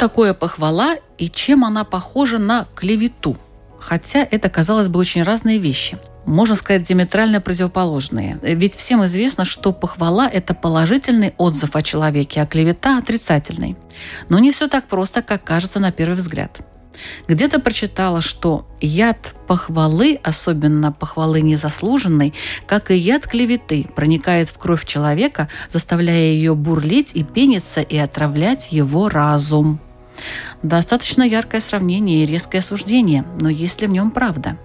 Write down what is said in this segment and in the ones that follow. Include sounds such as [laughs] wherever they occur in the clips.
Такое похвала и чем она похожа на клевету? Хотя это, казалось бы, очень разные вещи. Можно сказать, диаметрально противоположные. Ведь всем известно, что похвала – это положительный отзыв о человеке, а клевета – отрицательный. Но не все так просто, как кажется на первый взгляд. Где-то прочитала, что яд похвалы, особенно похвалы незаслуженной, как и яд клеветы, проникает в кровь человека, заставляя ее бурлить и пениться и отравлять его разум. Достаточно яркое сравнение и резкое суждение, но есть ли в нем правда?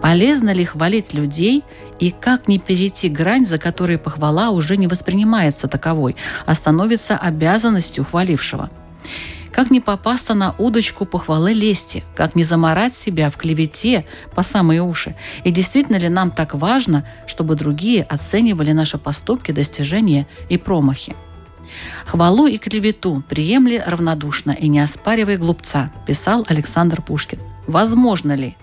Полезно ли хвалить людей и как не перейти грань, за которой похвала уже не воспринимается таковой, а становится обязанностью хвалившего? Как не попасться на удочку похвалы лести? Как не заморать себя в клевете по самые уши? И действительно ли нам так важно, чтобы другие оценивали наши поступки, достижения и промахи? «Хвалу и клевету приемли равнодушно и не оспаривай глупца», писал Александр Пушкин. Возможно ли?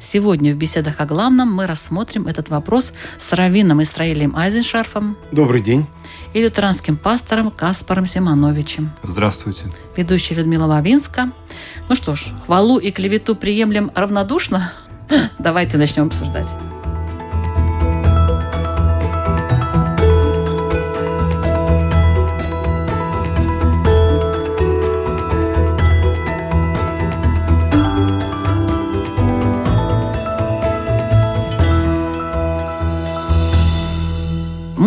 Сегодня в беседах о главном мы рассмотрим этот вопрос с раввином Исраилем Айзеншарфом. Добрый день. И лютеранским пастором Каспаром Симоновичем. Здравствуйте. Ведущая Людмила Вавинска. Ну что ж, хвалу и клевету приемлем равнодушно? [clears throat] Давайте начнем обсуждать.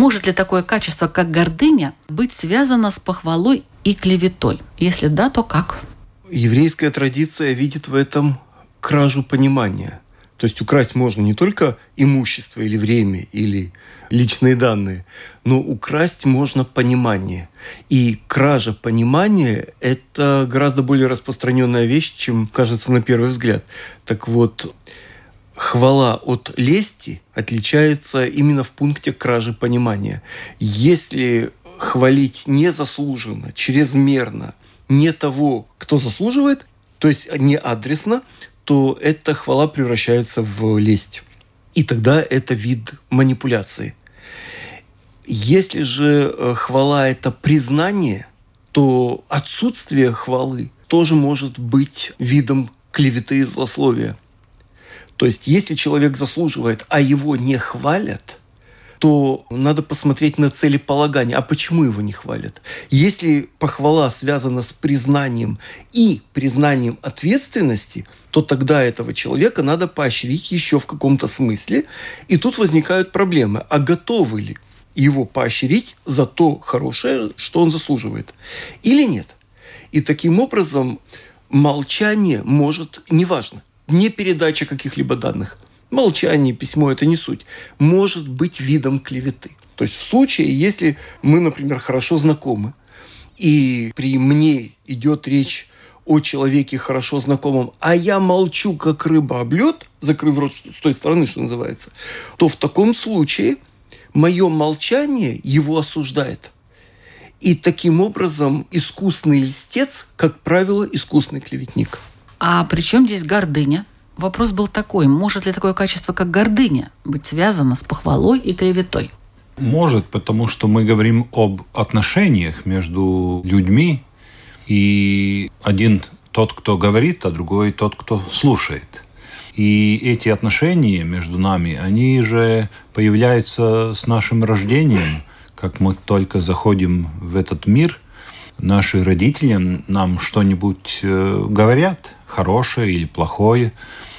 Может ли такое качество, как гордыня, быть связано с похвалой и клеветой? Если да, то как? Еврейская традиция видит в этом кражу понимания. То есть украсть можно не только имущество или время, или личные данные, но украсть можно понимание. И кража понимания – это гораздо более распространенная вещь, чем кажется на первый взгляд. Так вот, хвала от лести отличается именно в пункте кражи понимания. Если хвалить незаслуженно, чрезмерно, не того, кто заслуживает, то есть не адресно, то эта хвала превращается в лесть. И тогда это вид манипуляции. Если же э, хвала – это признание, то отсутствие хвалы тоже может быть видом клеветы и злословия – то есть, если человек заслуживает, а его не хвалят, то надо посмотреть на целеполагание. А почему его не хвалят? Если похвала связана с признанием и признанием ответственности, то тогда этого человека надо поощрить еще в каком-то смысле. И тут возникают проблемы. А готовы ли его поощрить за то хорошее, что он заслуживает? Или нет? И таким образом молчание может, неважно, не передача каких-либо данных. Молчание, письмо – это не суть. Может быть видом клеветы. То есть в случае, если мы, например, хорошо знакомы, и при мне идет речь о человеке хорошо знакомом, а я молчу, как рыба об лед, закрыв рот с той стороны, что называется, то в таком случае мое молчание его осуждает. И таким образом искусный льстец, как правило, искусный клеветник. А при чем здесь гордыня? Вопрос был такой, может ли такое качество, как гордыня, быть связано с похвалой и клеветой? Может, потому что мы говорим об отношениях между людьми, и один тот, кто говорит, а другой тот, кто слушает. И эти отношения между нами, они же появляются с нашим рождением, как мы только заходим в этот мир, наши родители нам что-нибудь э, говорят – хорошее или плохое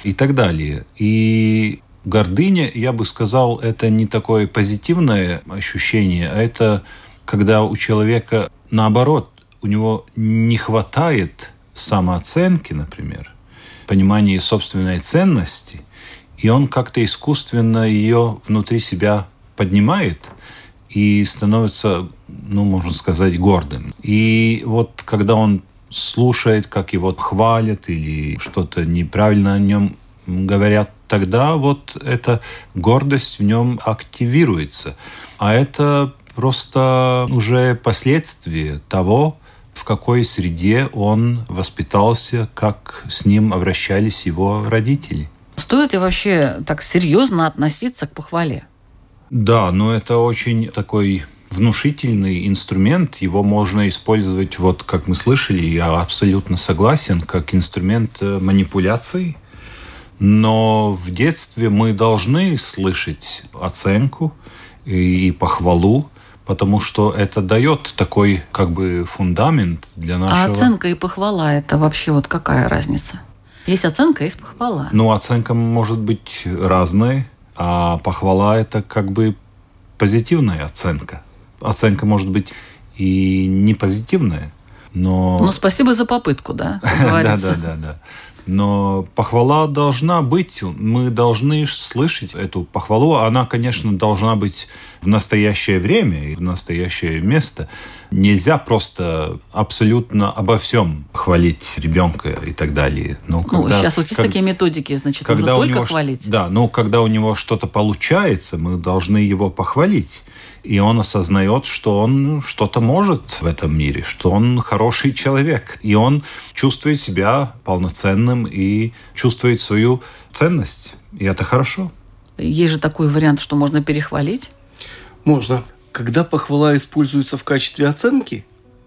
и так далее. И гордыня, я бы сказал, это не такое позитивное ощущение, а это когда у человека наоборот, у него не хватает самооценки, например, понимания собственной ценности, и он как-то искусственно ее внутри себя поднимает и становится ну, можно сказать, гордым. И вот когда он слушает, как его хвалят или что-то неправильно о нем говорят, тогда вот эта гордость в нем активируется. А это просто уже последствия того, в какой среде он воспитался, как с ним обращались его родители. Стоит ли вообще так серьезно относиться к похвале? Да, но это очень такой внушительный инструмент. Его можно использовать, вот как мы слышали, я абсолютно согласен, как инструмент э, манипуляции. Но в детстве мы должны слышать оценку и похвалу, потому что это дает такой как бы фундамент для а нашего... А оценка и похвала – это вообще вот какая разница? Есть оценка, есть похвала. Ну, оценка может быть разной, а похвала – это как бы позитивная оценка. Оценка может быть и не позитивная, но... Ну, спасибо за попытку, да, [laughs] Да, да, да, да. Но похвала должна быть, мы должны слышать эту похвалу. Она, конечно, должна быть в настоящее время и в настоящее место. Нельзя просто абсолютно обо всем хвалить ребенка и так далее. Ну, когда, ну сейчас вот есть как, такие методики, значит, когда нужно только него, хвалить. Да, но когда у него что-то получается, мы должны его похвалить и он осознает, что он что-то может в этом мире, что он хороший человек, и он чувствует себя полноценным и чувствует свою ценность, и это хорошо. Есть же такой вариант, что можно перехвалить? Можно. Когда похвала используется в качестве оценки,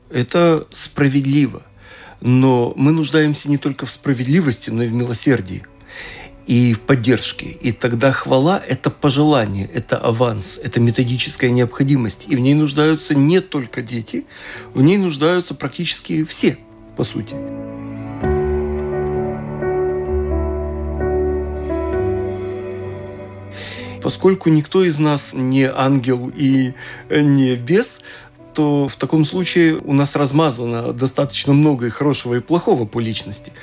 это справедливо. Но мы нуждаемся не только в справедливости, но и в милосердии и в поддержке. И тогда хвала – это пожелание, это аванс, это методическая необходимость. И в ней нуждаются не только дети, в ней нуждаются практически все, по сути. Поскольку никто из нас не ангел и не бес, то в таком случае у нас размазано достаточно много и хорошего, и плохого по личности.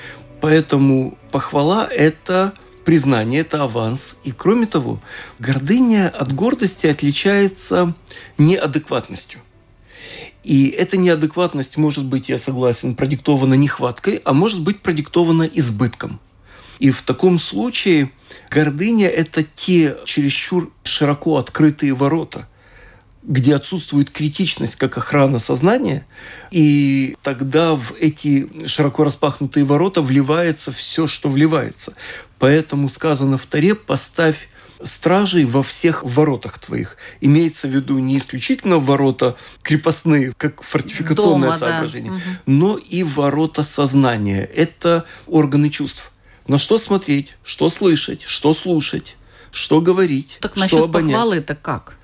Поэтому похвала – это признание, это аванс. И кроме того, гордыня от гордости отличается неадекватностью. И эта неадекватность может быть, я согласен, продиктована нехваткой, а может быть продиктована избытком. И в таком случае гордыня – это те чересчур широко открытые ворота, где отсутствует критичность как охрана сознания, и тогда в эти широко распахнутые ворота вливается все, что вливается. Поэтому сказано в Таре «поставь стражей во всех воротах твоих. Имеется в виду не исключительно ворота крепостные, как фортификационное Дома, соображение, да. но и ворота сознания. Это органы чувств. На что смотреть, что слышать, что слушать, что говорить, так что насчет обонять. похвалы это как?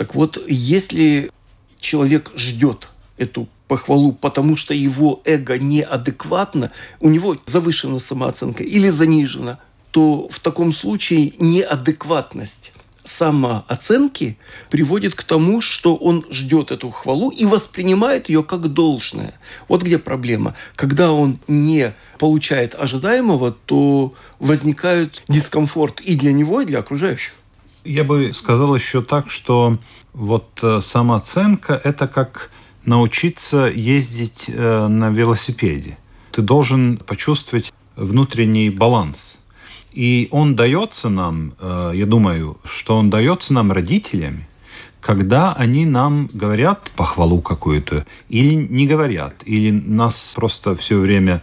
Так вот, если человек ждет эту похвалу, потому что его эго неадекватно, у него завышена самооценка или занижена, то в таком случае неадекватность самооценки приводит к тому, что он ждет эту хвалу и воспринимает ее как должное. Вот где проблема. Когда он не получает ожидаемого, то возникает дискомфорт и для него, и для окружающих. Я бы сказал еще так, что вот э, самооценка – это как научиться ездить э, на велосипеде. Ты должен почувствовать внутренний баланс. И он дается нам, э, я думаю, что он дается нам родителями, когда они нам говорят похвалу какую-то или не говорят, или нас просто все время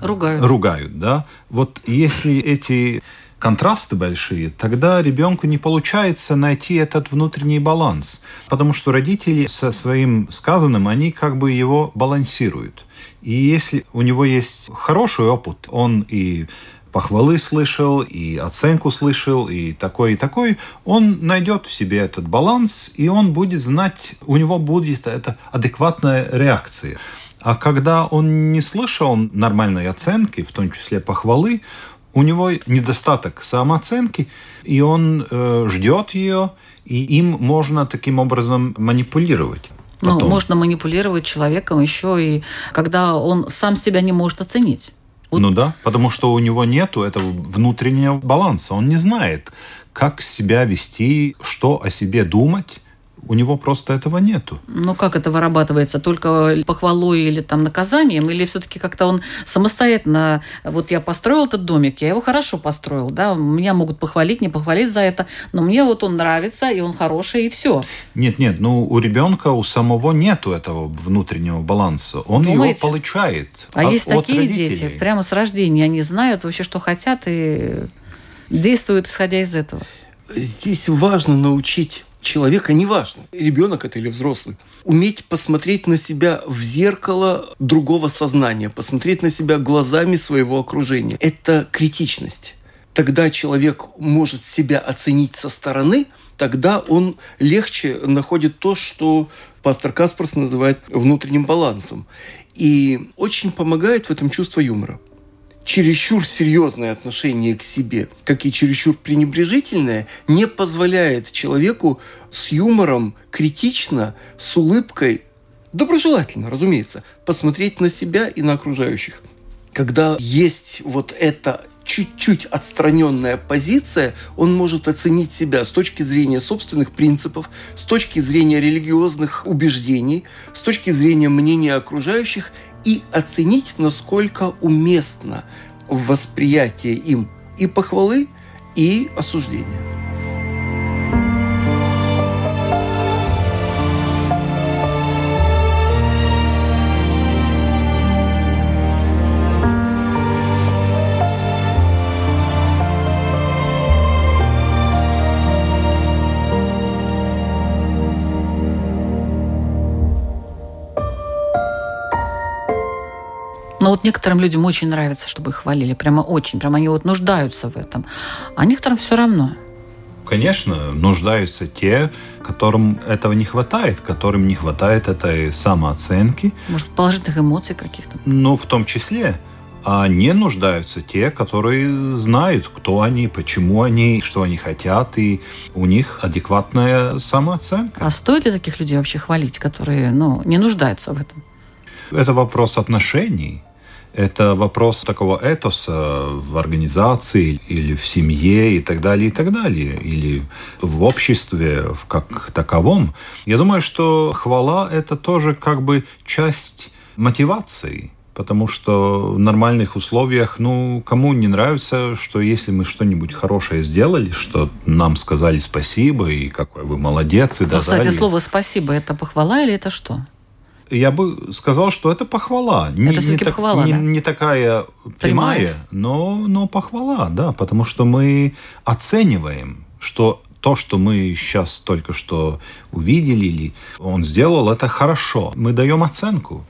ругают. ругают да? Вот если эти контрасты большие, тогда ребенку не получается найти этот внутренний баланс, потому что родители со своим сказанным, они как бы его балансируют. И если у него есть хороший опыт, он и похвалы слышал, и оценку слышал, и такой, и такой, он найдет в себе этот баланс, и он будет знать, у него будет эта адекватная реакция. А когда он не слышал нормальной оценки, в том числе похвалы, у него недостаток самооценки, и он э, ждет ее, и им можно таким образом манипулировать. Ну, потом. Ну, можно манипулировать человеком еще и когда он сам себя не может оценить. Вот. Ну да, потому что у него нет этого внутреннего баланса. Он не знает, как себя вести, что о себе думать, у него просто этого нету. Ну, как это вырабатывается? Только похвалой или там наказанием? Или все-таки как-то он самостоятельно... Вот я построил этот домик, я его хорошо построил, да? Меня могут похвалить, не похвалить за это, но мне вот он нравится, и он хороший, и все. Нет, нет, ну у ребенка у самого нету этого внутреннего баланса. Он Думаете? его получает. А от- есть от такие родителей. дети, прямо с рождения, они знают вообще, что хотят, и действуют, исходя из этого. Здесь важно научить человека, неважно, ребенок это или взрослый, уметь посмотреть на себя в зеркало другого сознания, посмотреть на себя глазами своего окружения. Это критичность. Тогда человек может себя оценить со стороны, тогда он легче находит то, что пастор Каспарс называет внутренним балансом. И очень помогает в этом чувство юмора чересчур серьезное отношение к себе, как и чересчур пренебрежительное, не позволяет человеку с юмором, критично, с улыбкой, доброжелательно, разумеется, посмотреть на себя и на окружающих. Когда есть вот эта чуть-чуть отстраненная позиция, он может оценить себя с точки зрения собственных принципов, с точки зрения религиозных убеждений, с точки зрения мнения окружающих и оценить, насколько уместно в восприятии им и похвалы, и осуждения. Но вот некоторым людям очень нравится, чтобы их хвалили. Прямо очень. Прямо они вот нуждаются в этом. А некоторым все равно. Конечно, нуждаются те, которым этого не хватает, которым не хватает этой самооценки, Может, положительных эмоций каких-то. ну, в том числе. А не нуждаются те, которые знают, кто они, почему они, что они хотят, и у них адекватная самооценка. А стоит ли таких людей вообще хвалить, которые ну, не нуждаются в этом? Это вопрос отношений. Это вопрос такого этоса в организации или в семье и так далее, и так далее. Или в обществе в как таковом. Я думаю, что хвала – это тоже как бы часть мотивации. Потому что в нормальных условиях, ну, кому не нравится, что если мы что-нибудь хорошее сделали, что нам сказали спасибо, и какой вы молодец, и Ну, так кстати, далее. слово «спасибо» – это похвала или это что? Я бы сказал, что это похвала. Не, Это не так- похвала, не, да? не такая прямая, Прямая. но, но похвала, да, потому что мы оцениваем, что то, что мы сейчас только что увидели, или он сделал, это хорошо. Мы даем оценку,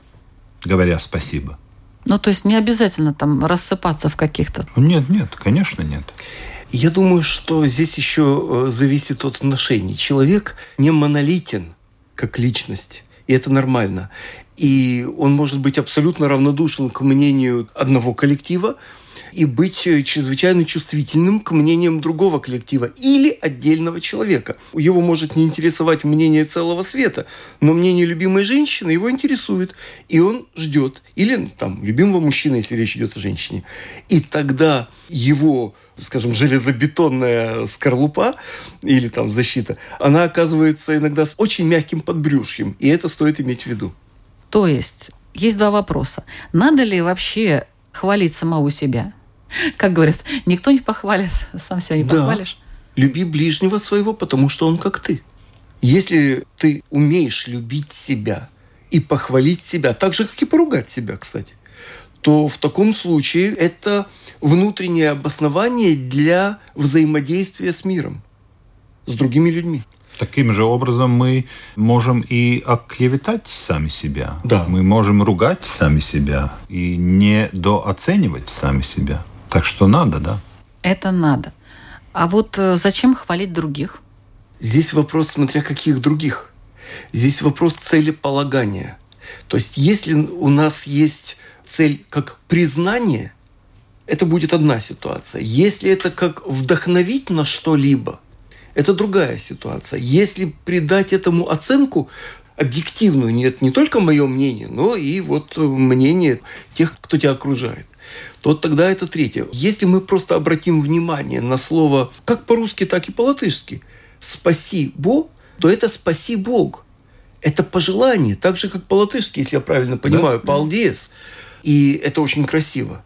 говоря спасибо. Ну, то есть не обязательно там рассыпаться в каких-то... Нет, нет, конечно, нет. Я думаю, что здесь еще э, зависит от отношений. Человек не монолитен как личность, и это нормально. И он может быть абсолютно равнодушен к мнению одного коллектива и быть э, чрезвычайно чувствительным к мнениям другого коллектива или отдельного человека. Его может не интересовать мнение целого света, но мнение любимой женщины его интересует, и он ждет. Или там любимого мужчины, если речь идет о женщине. И тогда его скажем, железобетонная скорлупа или там защита, она оказывается иногда с очень мягким подбрюшьем, и это стоит иметь в виду. То есть есть два вопроса. Надо ли вообще хвалить самого себя? [laughs] Как говорят, никто не похвалит, сам себя не Да. похвалишь. Люби ближнего своего, потому что он как ты. Если ты умеешь любить себя и похвалить себя, так же, как и поругать себя, кстати, то в таком случае это внутреннее обоснование для взаимодействия с миром, с другими людьми. Таким же образом мы можем и оклеветать сами себя. Да. Мы можем ругать сами себя и недооценивать сами себя. Так что надо, да. Это надо. А вот э, зачем хвалить других? Здесь вопрос, смотря каких других. Здесь вопрос целеполагания. То есть, если у нас есть цель как признание, это будет одна ситуация. Если это как вдохновить на что-либо, это другая ситуация. Если придать этому оценку объективную, нет, не только мое мнение, но и вот мнение тех, кто тебя окружает, то тогда это третье. Если мы просто обратим внимание на слово как по-русски, так и по-латышски «спасибо», то это «спаси Бог». Это пожелание, так же, как по-латышски, если я правильно понимаю, да? «палдес». И это очень красиво.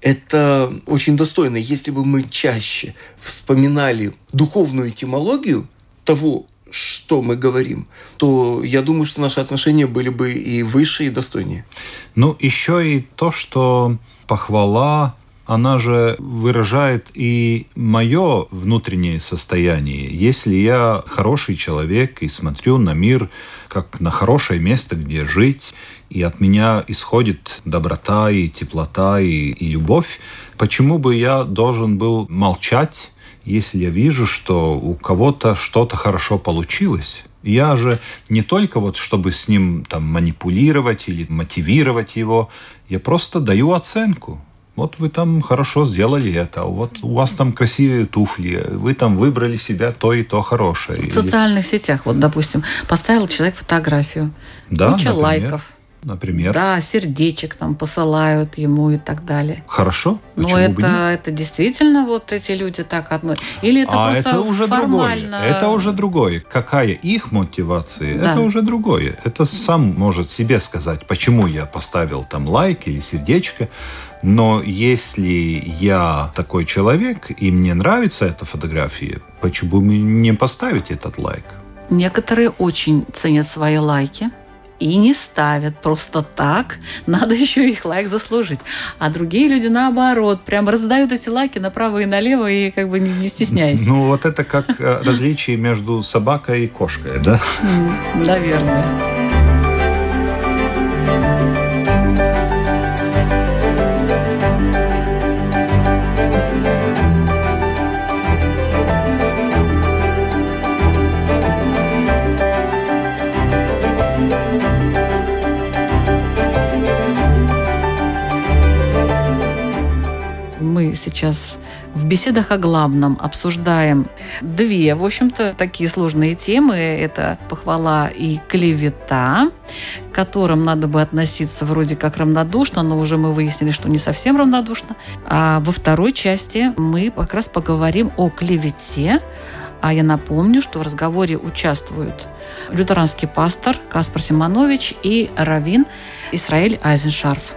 Это очень достойно. Если бы мы чаще вспоминали духовную этимологию того, что мы говорим, то я думаю, что наши отношения были бы и выше, и достойнее. Ну, еще и то, что похвала она же выражает и мое внутреннее состояние. Если я хороший человек и смотрю на мир как на хорошее место, где жить, и от меня исходит доброта и теплота и, и любовь, почему бы я должен был молчать если я вижу, что у кого-то что-то хорошо получилось, я же не только вот, чтобы с ним там манипулировать или мотивировать его, я просто даю оценку. Вот вы там хорошо сделали это, вот у вас там красивые туфли, вы там выбрали себя то и то хорошее. В социальных сетях, вот, допустим, поставил человек фотографию, да, куча например. лайков, например. Да, сердечек там посылают ему и так далее. Хорошо. Но это, это действительно вот эти люди так относятся? Или это а просто это уже формально? Другое. Это уже другое. Какая их мотивация, да. это уже другое. Это сам может себе сказать, почему я поставил там лайк или сердечко. Но если я такой человек, и мне нравится эта фотография, почему бы не поставить этот лайк? Некоторые очень ценят свои лайки и не ставят просто так. [laughs] Надо еще их лайк заслужить. А другие люди наоборот, прям раздают эти лайки направо и налево и как бы не стесняясь. Ну вот это как э, различие между собакой и кошкой, да? Наверное. Сейчас в беседах о главном обсуждаем две, в общем-то, такие сложные темы. Это похвала и клевета, к которым надо бы относиться вроде как равнодушно, но уже мы выяснили, что не совсем равнодушно. А во второй части мы как раз поговорим о клевете, а я напомню, что в разговоре участвуют лютеранский пастор Каспар Симонович и раввин Исраиль Айзеншарф.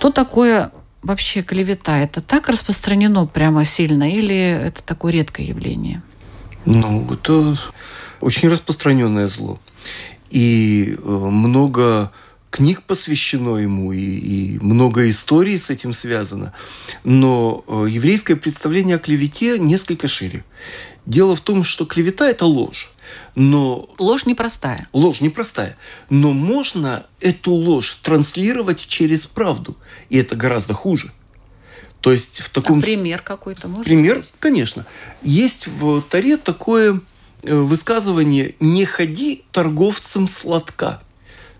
Что такое вообще клевета? Это так распространено прямо сильно или это такое редкое явление? Ну, это очень распространенное зло. И э, много книг посвящено ему, и, и много историй с этим связано. Но э, еврейское представление о клевете несколько шире. Дело в том, что клевета – это ложь. Но... Ложь непростая. Ложь непростая. Но можно эту ложь транслировать через правду. И это гораздо хуже. То есть в таком... А пример какой-то можно Пример, сказать? конечно. Есть в Таре такое э, высказывание «не ходи торговцем сладка».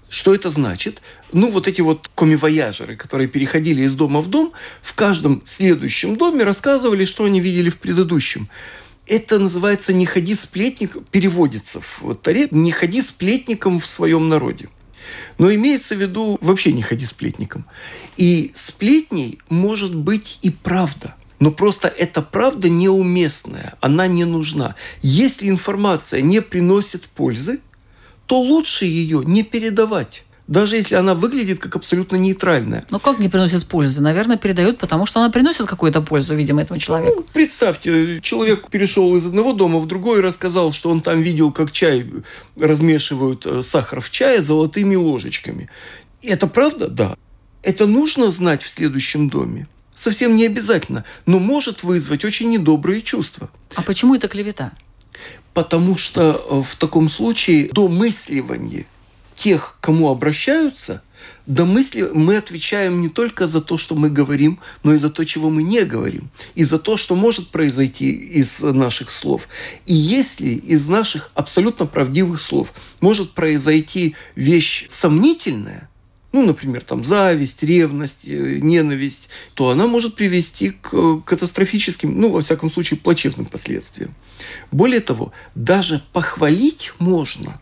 Что это значит? Ну, вот эти вот комивояжеры, которые переходили из дома в дом, в каждом следующем доме рассказывали, что они видели в предыдущем. Это называется «не ходи сплетник», переводится в Таре «не ходи сплетником в своем народе». Но имеется в виду вообще не ходи сплетником. И сплетней может быть и правда. Но просто эта правда неуместная, она не нужна. Если информация не приносит пользы, то лучше ее не передавать даже если она выглядит как абсолютно нейтральная. Но как не приносит пользы? Наверное, передают, потому что она приносит какую-то пользу, видимо, этому человеку. Ну, представьте, человек перешел из одного дома в другой и рассказал, что он там видел, как чай размешивают э, сахар в чае золотыми ложечками. И это правда? Да. Это нужно знать в следующем доме. Совсем не обязательно, но может вызвать очень недобрые чувства. А почему это клевета? Потому что э, в таком случае домысливание – тех, кому обращаются, до мысли мы отвечаем не только за то, что мы говорим, но и за то, чего мы не говорим, и за то, что может произойти из наших слов. И если из наших абсолютно правдивых слов может произойти вещь сомнительная, ну, например, там зависть, ревность, э, ненависть, то она может привести к э, катастрофическим, ну, во всяком случае, плачевным последствиям. Более того, даже похвалить можно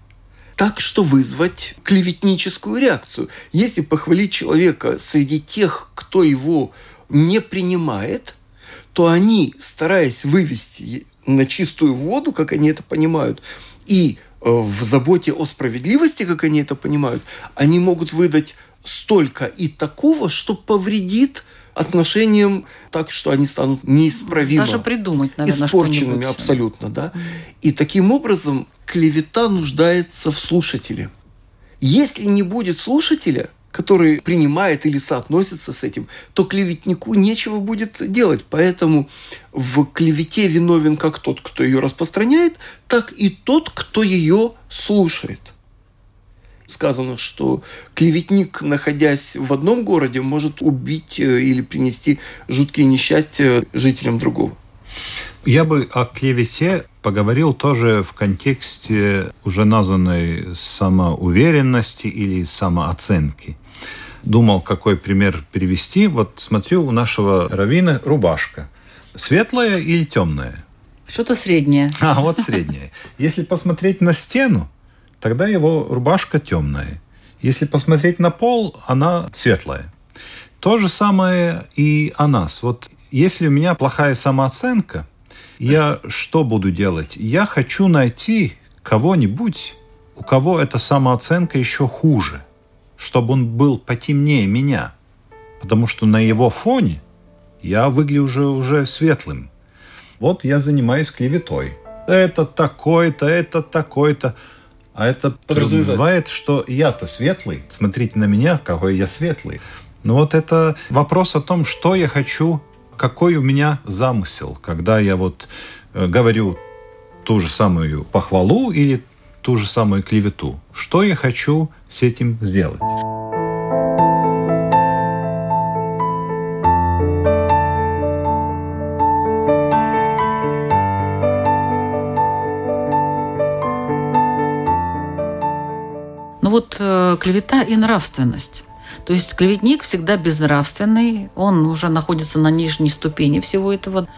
так, что вызвать клеветническую реакцию. Если похвалить человека среди тех, кто его не принимает, то они, стараясь вывести на чистую воду, как они это понимают, и Э, в заботе о справедливости, как они это понимают, они могут выдать столько и такого, что повредит отношениям так, что они станут неисправимо Даже придумать, наверное, испорченными абсолютно, да. И таким образом клевета нуждается в слушателе. Если не будет слушателя, который принимает или соотносится с этим, то клеветнику нечего будет делать. Поэтому в клевете виновен как тот, кто ее распространяет, так и тот, кто ее слушает. Сказано, что клеветник, находясь в одном городе, может убить э, или принести жуткие несчастья жителям другого. Я бы о клевете поговорил тоже в контексте уже названной самоуверенности или самооценки. Думал, какой пример привести. Вот смотрю, у нашего равина рубашка. Светлая или темная? Что-то среднее. А, вот среднее. Если посмотреть на стену, тогда его рубашка темная. Если посмотреть на пол, она светлая. То же самое и о нас. Вот если у меня плохая самооценка, я что буду делать? Я хочу найти кого-нибудь, у кого эта самооценка еще хуже, чтобы он был потемнее меня, потому что на его фоне я выгляжу уже, светлым. Вот я занимаюсь клеветой. Это такой-то, это такой-то. А это подразумевает, что я-то светлый. Смотрите на меня, какой я светлый. Но вот это вопрос о том, что я хочу какой у меня замысел, когда я вот э, говорю ту же самую похвалу или ту же самую клевету. Что я хочу с этим сделать? Вот э, клевета и нравственность. То есть клеветник всегда безнравственный, он уже находится на нижней ступени всего этого.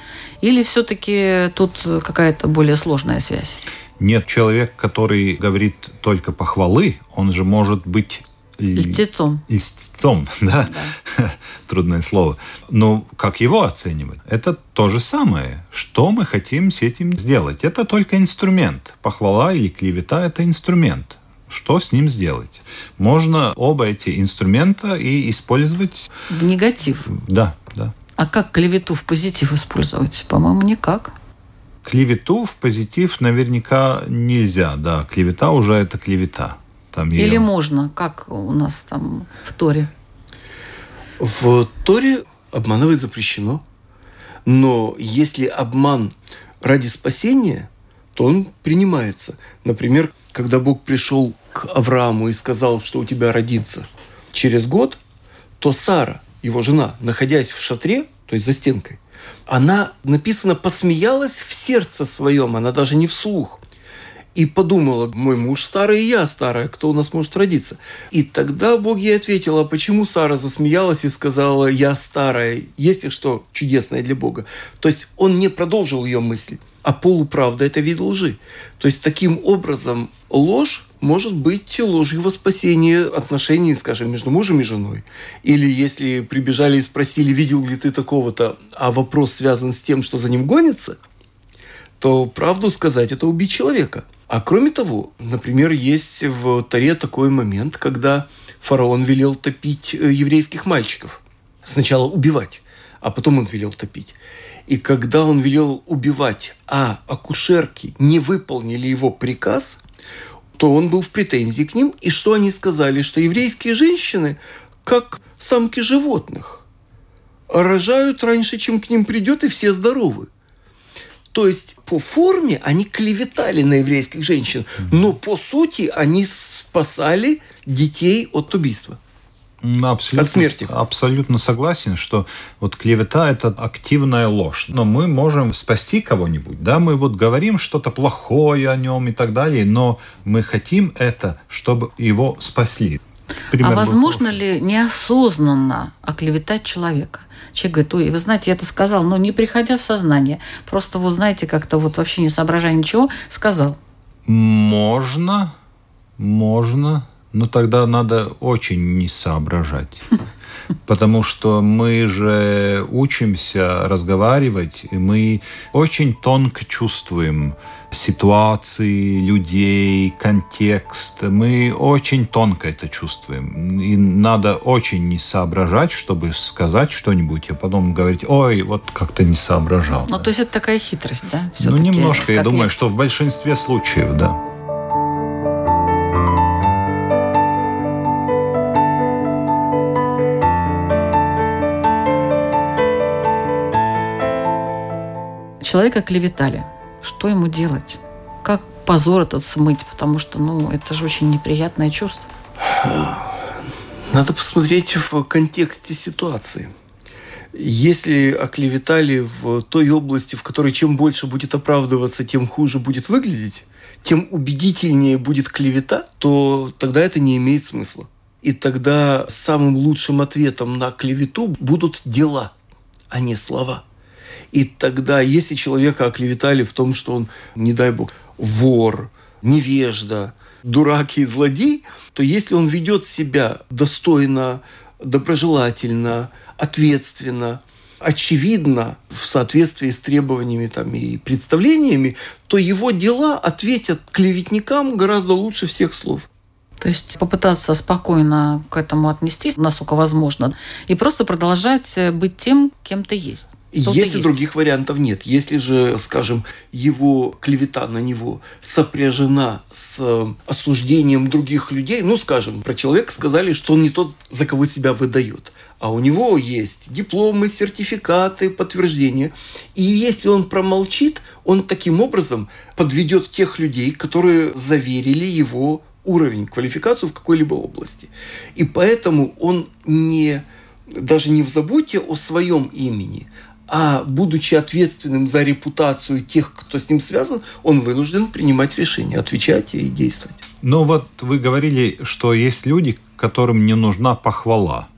Или все-таки тут какая-то более сложная связь? Нет, человек, который говорит только похвалы, он же может быть Льстецом. Льстецом, [laughs] да? да. [laughs] Трудное слово. Но как его оценивать? Это то же самое. Что мы хотим с этим сделать? Это только инструмент. Похвала или клевета – это инструмент. Что с ним сделать? Можно оба эти инструмента и использовать... В негатив? Да, да. А как клевету в позитив использовать? По-моему, никак. Клевету в позитив наверняка нельзя, да. Клевета уже это клевета. Там ее... Или можно, как у нас там в Торе? В Торе обманывать запрещено. Но если обман ради спасения, то он принимается. Например, когда Бог пришел к Аврааму и сказал, что у тебя родится через год, то Сара, его жена, находясь в шатре, то есть за стенкой, она, написано, посмеялась в сердце своем, она даже не вслух. И подумала, мой муж старый, и я старая, кто у нас может родиться? И тогда Бог ей ответил, а почему Сара засмеялась и сказала, я старая, есть ли что чудесное для Бога? То есть он не продолжил ее мысли, а полуправда – это вид лжи. То есть таким образом ложь может быть ложью во спасение отношений, скажем, между мужем и женой. Или если прибежали и спросили, видел ли ты такого-то, а вопрос связан с тем, что за ним гонится, то правду сказать – это убить человека. А кроме того, например, есть в Таре такой момент, когда фараон велел топить э, еврейских мальчиков. Сначала убивать, а потом он велел топить. И когда он велел убивать, а акушерки не выполнили его приказ – то он был в претензии к ним. И что они сказали? Что еврейские женщины, как самки животных, рожают раньше, чем к ним придет, и все здоровы. То есть по форме они клеветали на еврейских женщин, но по сути они спасали детей от убийства. Абсолютно, от смерти. Абсолютно согласен, что вот клевета – это активная ложь. Но мы можем спасти кого-нибудь, да, мы вот говорим что-то плохое о нем и так далее, но мы хотим это, чтобы его спасли. пример а возможно ли неосознанно оклеветать человека? Человек говорит, ой, вы знаете, я это сказал, но не приходя в сознание. Просто, вот знаете, как-то вот вообще не соображая ничего, сказал. Можно, можно, но тогда надо очень не соображать. [laughs] Потому что мы же учимся разговаривать, и мы очень тонко чувствуем ситуации, людей, контекст. Мы очень тонко это чувствуем. И надо очень не соображать, чтобы сказать что-нибудь, а потом говорить, ой, вот как-то не соображал. Ну, то есть это такая хитрость, да? ну, немножко, я думаю, и- что в большинстве случаев, да. Человека клеветали. Что ему делать? Как позор этот смыть? Потому что, ну, это же очень неприятное чувство. Надо посмотреть в контексте ситуации. Если оклеветали в той области, в которой чем больше будет оправдываться, тем хуже будет выглядеть, тем убедительнее будет клевета, то тогда это не имеет смысла. И тогда самым лучшим ответом на клевету будут дела, а не слова. И тогда, если человека оклеветали в том, что он, не дай бог, вор, невежда, дурак и злодей, то если он ведет себя достойно, доброжелательно, ответственно, очевидно, в соответствии с требованиями там, и представлениями, то его дела ответят клеветникам гораздо лучше всех слов. То есть попытаться спокойно к этому отнестись, насколько возможно, и просто продолжать быть тем, кем ты есть. Если есть. других вариантов нет, если же, скажем, его клевета на него сопряжена с э, осуждением других людей, ну, скажем, про человека сказали, что он не тот, за кого себя выдает, а у него есть дипломы, сертификаты, подтверждения. И если он промолчит, он таким образом подведет тех людей, которые заверили его уровень, квалификацию в какой-либо области. И поэтому он не, даже не в заботе о своем имени, а будучи ответственным за репутацию тех, кто с ним связан, он вынужден принимать решения, отвечать и действовать. Ну вот вы говорили, что есть люди, которым не нужна похвала.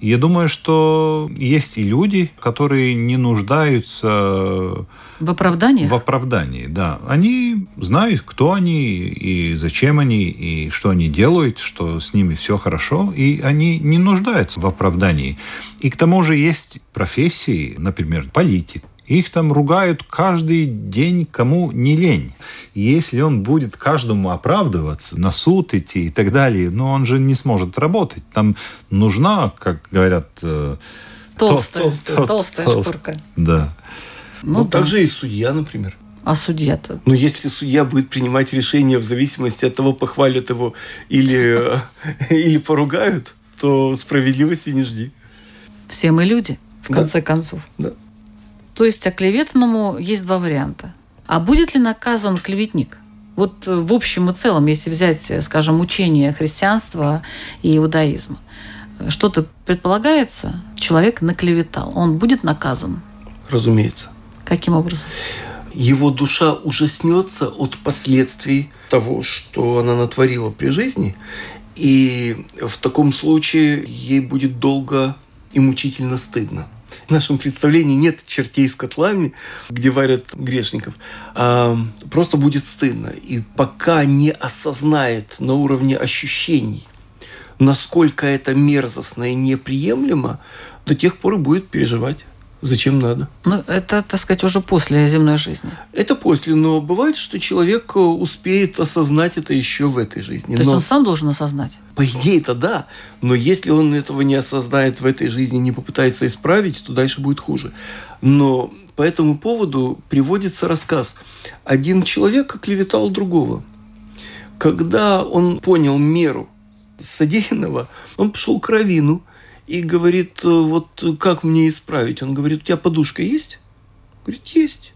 Я думаю, что есть и люди, которые не нуждаются В оправданиях? в оправдании. Да, они знают, кто они и зачем они и что они делают, что с ними все хорошо, и они не нуждаются в оправдании. И к тому же есть профессии, например, политик. Их там ругают каждый день, кому не лень. И Если он будет каждому оправдываться, на суд идти и так далее, но он же не сможет работать. Там нужна, как говорят... э, Толстая, тол- тол- толстая тол- шкурка. Да. Ну, Ну, да. также и судья, например. А судья-то? Но если судья будет принимать решения в зависимости от того, похвалят его или, э, или поругают, то справедливости не жди. Все мы люди, в Да. конце концов. Да. То есть оклеветанному есть два варианта. А будет ли наказан клеветник? Вот э, в общем и целом, если взять, э, скажем, учение христианства и иудаизма, э, что-то предполагается, человек наклеветал, он будет наказан. Разумеется. Каким образом? его душа ужаснется от последствий того, что она натворила при жизни, и в таком случае ей будет долго и мучительно стыдно. В нашем представлении нет чертей с котлами, где варят грешников, а просто будет стыдно. И пока не осознает на уровне ощущений, насколько это мерзостно и неприемлемо, до тех пор и будет переживать. Зачем надо? Ну, это, так сказать, уже после земной жизни. Это после, но бывает, что человек э, успеет осознать это еще в этой жизни. То есть Но он сам должен осознать. по идее это да, но если он этого не осознает в этой жизни, не попытается исправить, то дальше будет хуже. Но по этому поводу приводится рассказ. Один человек оклеветал другого. Когда он понял меру содеянного, он пошел к Равину и говорит, э, вот как мне исправить? Он говорит, у тебя подушка есть? Говорит, есть.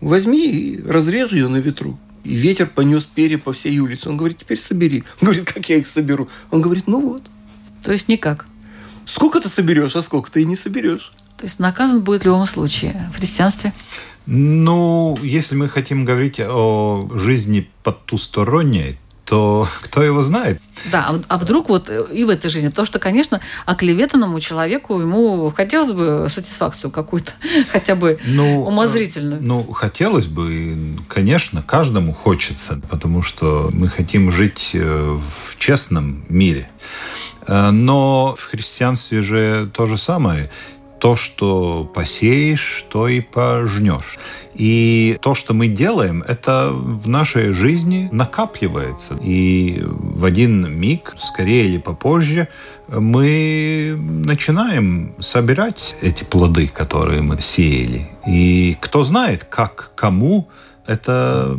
Возьми и разрежь ее на ветру. И ветер понес перья по всей улице. Он говорит, теперь собери. Он говорит, как я их соберу? Он говорит, ну вот. То есть никак. Сколько ты соберешь, а сколько ты и не соберешь. То есть наказан будет в любом случае. В христианстве Ну, если мы хотим говорить о жизни потусторонней, то кто его знает? Да, а, а вдруг вот и в этой жизни? Потому что, конечно, оклеветанному человеку ему хотелось бы сатисфакцию какую-то, [laughs] хотя бы ну, умозрительную. Ну, хотелось бы, конечно, каждому хочется, потому что мы хотим жить э, в честном мире. Э, но в христианстве же то же самое то, что посеешь, то и пожнешь. И то, что мы делаем, это в нашей жизни накапливается. И в один миг, скорее или попозже, мы начинаем собирать эти плоды, которые мы сеяли. И кто знает, как кому это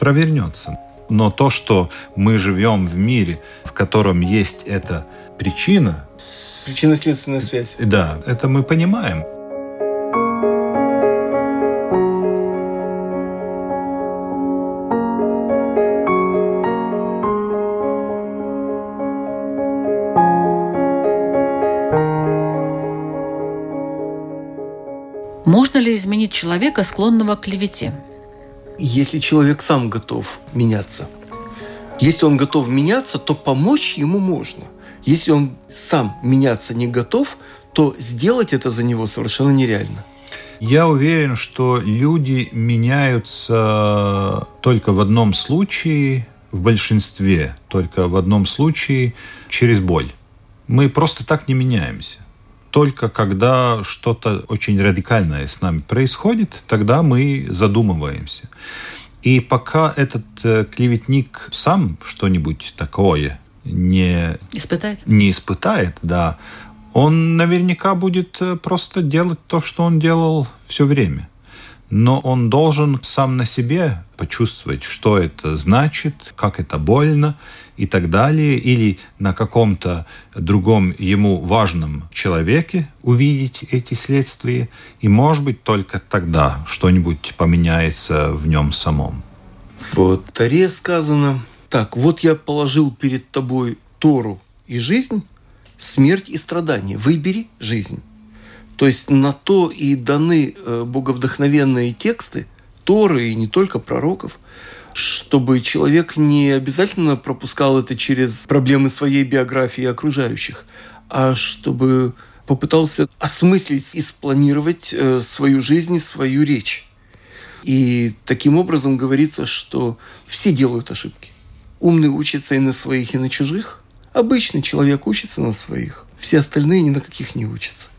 провернется. Но то, что мы живем в мире, в котором есть эта причина, Причинно-следственная связь. Да, это мы понимаем. Можно ли изменить человека, склонного к клевете? Если человек сам готов меняться. Если он готов меняться, то помочь ему можно. Если он сам меняться не готов, то сделать это за него совершенно нереально. Я уверен, что люди меняются только в одном случае, в большинстве, только в одном случае через боль. Мы просто так не меняемся. Только когда что-то очень радикальное с нами происходит, тогда мы задумываемся. И пока этот э, клеветник сам что-нибудь такое не испытает, не испытает, да, он наверняка будет э, просто делать то, что он делал все время. Но он должен сам на себе почувствовать, что это значит, как это больно и так далее, или на каком-то другом ему важном человеке увидеть эти следствия, и, может быть, только тогда что-нибудь поменяется в нем самом. Вот в Таре сказано, так, вот я положил перед тобой Тору и жизнь, смерть и страдания. Выбери жизнь. То есть на то и даны э, боговдохновенные тексты, Торы и не только пророков, чтобы человек не обязательно пропускал это через проблемы своей биографии и окружающих, а чтобы попытался осмыслить и спланировать э, свою жизнь, свою речь. И таким образом говорится, что все делают ошибки. Умный учится и на своих, и на чужих. Обычный человек учится на своих. Все остальные ни на каких не учатся.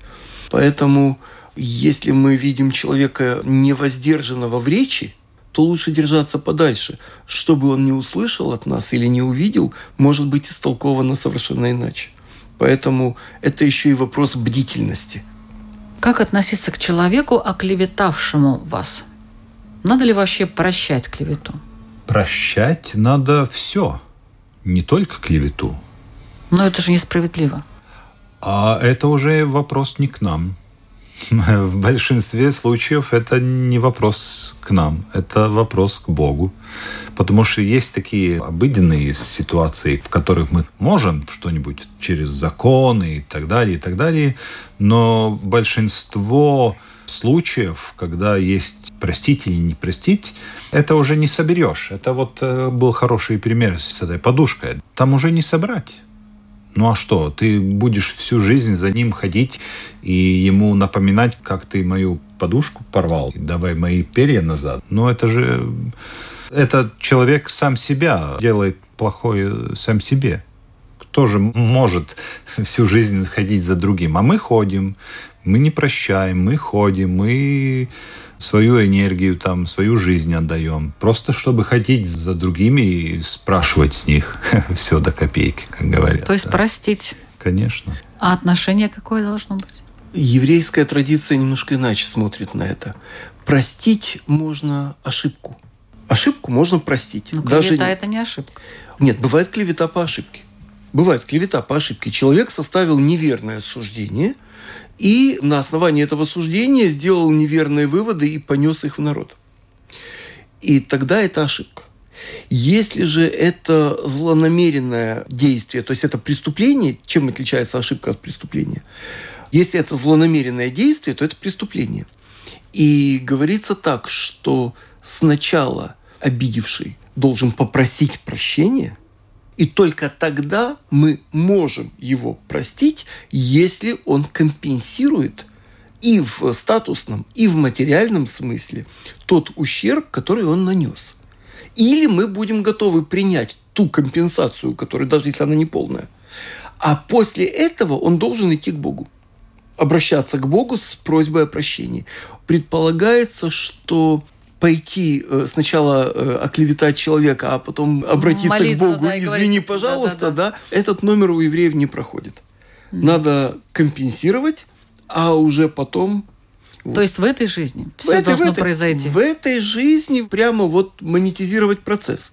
Поэтому, если мы видим человека невоздержанного в речи, то лучше держаться подальше. Чтобы он не услышал от нас или не увидел, может быть истолковано совершенно иначе. Поэтому это еще и вопрос бдительности. Как относиться к человеку, оклеветавшему вас? Надо ли вообще прощать клевету? Прощать надо все, не только клевету. Но это же несправедливо. А это уже вопрос не к нам. [laughs] В большинстве случаев это не вопрос к нам, это вопрос к Богу. Потому что есть такие обыденные ситуации, в которых мы можем что-нибудь через законы и так далее, и так далее, но большинство случаев, когда есть простить или не простить, это уже не соберешь. Это вот э, был хороший пример с этой подушкой. Там уже не собрать. Ну а что, ты будешь всю жизнь за ним ходить и ему напоминать, как ты мою подушку порвал, давай мои перья назад. Ну это же... Этот человек сам себя делает плохое сам себе. Кто же может всю жизнь ходить за другим? А мы ходим, мы не прощаем, мы ходим, мы свою энергию, там, свою жизнь отдаем. Просто чтобы ходить за другими и спрашивать с них [laughs] все до копейки, как говорят. То есть да. простить. Конечно. А отношение какое должно быть? Еврейская традиция немножко иначе смотрит на это. Простить можно ошибку. Ошибку можно простить. Но клевета Даже... это не ошибка. Нет, бывает клевета по ошибке. Бывает клевета по ошибке. Человек составил неверное суждение – и на основании этого суждения сделал неверные выводы и понес их в народ. И тогда это ошибка. Если же это злонамеренное действие, то есть это преступление, чем отличается ошибка от преступления? Если это злонамеренное действие, то это преступление. И говорится так, что сначала обидевший должен попросить прощения – И только тогда мы можем его простить, если он компенсирует и в статусном, и в материальном смысле тот ущерб, который он нанес. Или мы будем готовы принять ту компенсацию, которая, даже если она не полная. А после этого он должен идти к Богу. Обращаться к Богу с просьбой о прощении. Предполагается, что пойти э, сначала э, оклеветать человека, а потом обратиться Молиться, к Богу, да, извини, говорить, пожалуйста, да-да-да. да, этот номер у евреев не проходит. Надо компенсировать, а уже потом То есть в этой жизни в все в должно этой- произойти. В этой жизни прямо вот монетизировать процесс.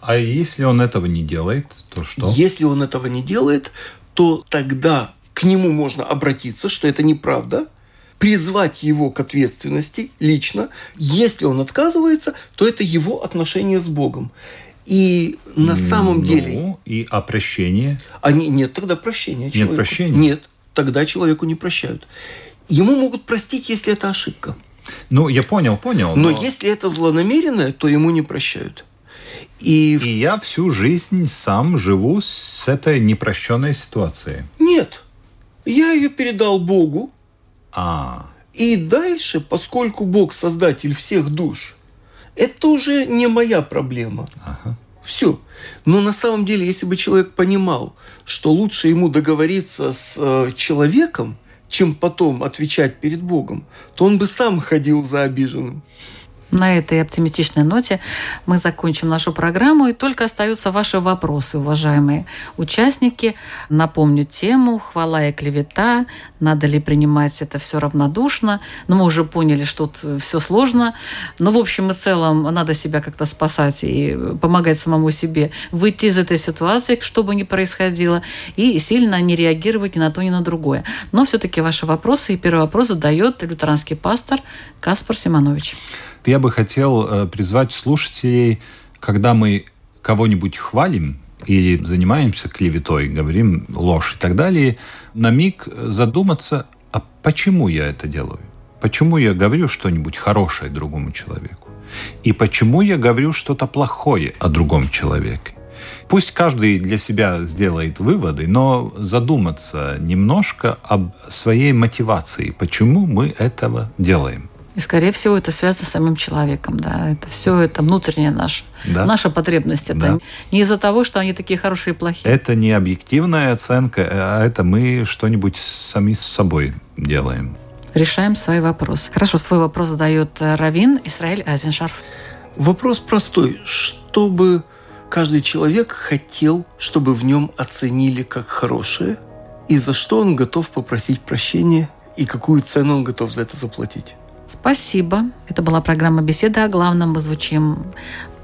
А если он этого не делает, то что? Если он этого не делает, то тогда к нему можно обратиться, что это неправда, призвать его к ответственности лично. Если он отказывается, то это его отношение с Богом. И на самом Ну, деле И о прощении. они, нет тогда прощения человеку. прощения? Нет, тогда человеку не прощают. Ему могут простить, если это ошибка. Ну, я понял, понял. Но если это злонамеренное, то ему не прощают. И И я всю жизнь сам живу с этой непрощенной ситуацией. нет, я ее передал Богу, А, И дальше, поскольку Бог создатель всех душ, это уже не моя проблема. ага. Все. Но на самом деле, если бы человек понимал, что лучше ему договориться с э, человеком, чем потом отвечать перед Богом, то он бы сам ходил за обиженным. На этой оптимистичной ноте мы закончим нашу программу, и только остаются ваши вопросы, уважаемые участники. Напомню тему «Хвала и клевета». Надо ли принимать это все равнодушно? Но мы уже поняли, что тут все сложно. Но в общем и целом надо себя как-то спасать и помогать самому себе выйти из этой ситуации, что бы ни происходило, и сильно не реагировать ни на то, ни на другое. Но все-таки ваши вопросы. И первый вопрос задает лютеранский пастор Каспар Симонович. Я бы хотел э, призвать слушателей, когда мы кого-нибудь хвалим или занимаемся клеветой, говорим ложь и так далее, на миг задуматься, а почему я это делаю? Почему я говорю что-нибудь хорошее другому человеку? И почему я говорю что-то плохое о другом человеке? Пусть каждый для себя сделает выводы, но задуматься немножко об своей мотивации, почему мы этого делаем. И, скорее всего, это связано с самим человеком, да. Это все это внутренняя наша, Да. наша потребность. Это Да. не из-за того, что они такие хорошие и плохие. Это не объективная оценка, а это мы что-нибудь сами с собой делаем. Решаем свои вопросы. Хорошо, свой вопрос задает э, Равин Исраиль Азеншарф. Вопрос простой. Чтобы каждый человек хотел, чтобы в нем оценили как хорошее, и за что он готов попросить прощения, и какую цену он готов за это заплатить. Спасибо. Это была программа «Беседа о главном». Мы звучим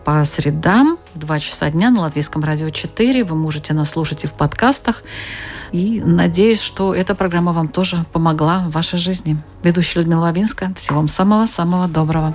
по средам в 2 часа дня на Латвийском радио 4. Вы можете нас слушать и в подкастах. И надеюсь, что эта программа вам тоже помогла в вашей жизни. Ведущая Людмила Лавинска. Всего вам самого-самого доброго.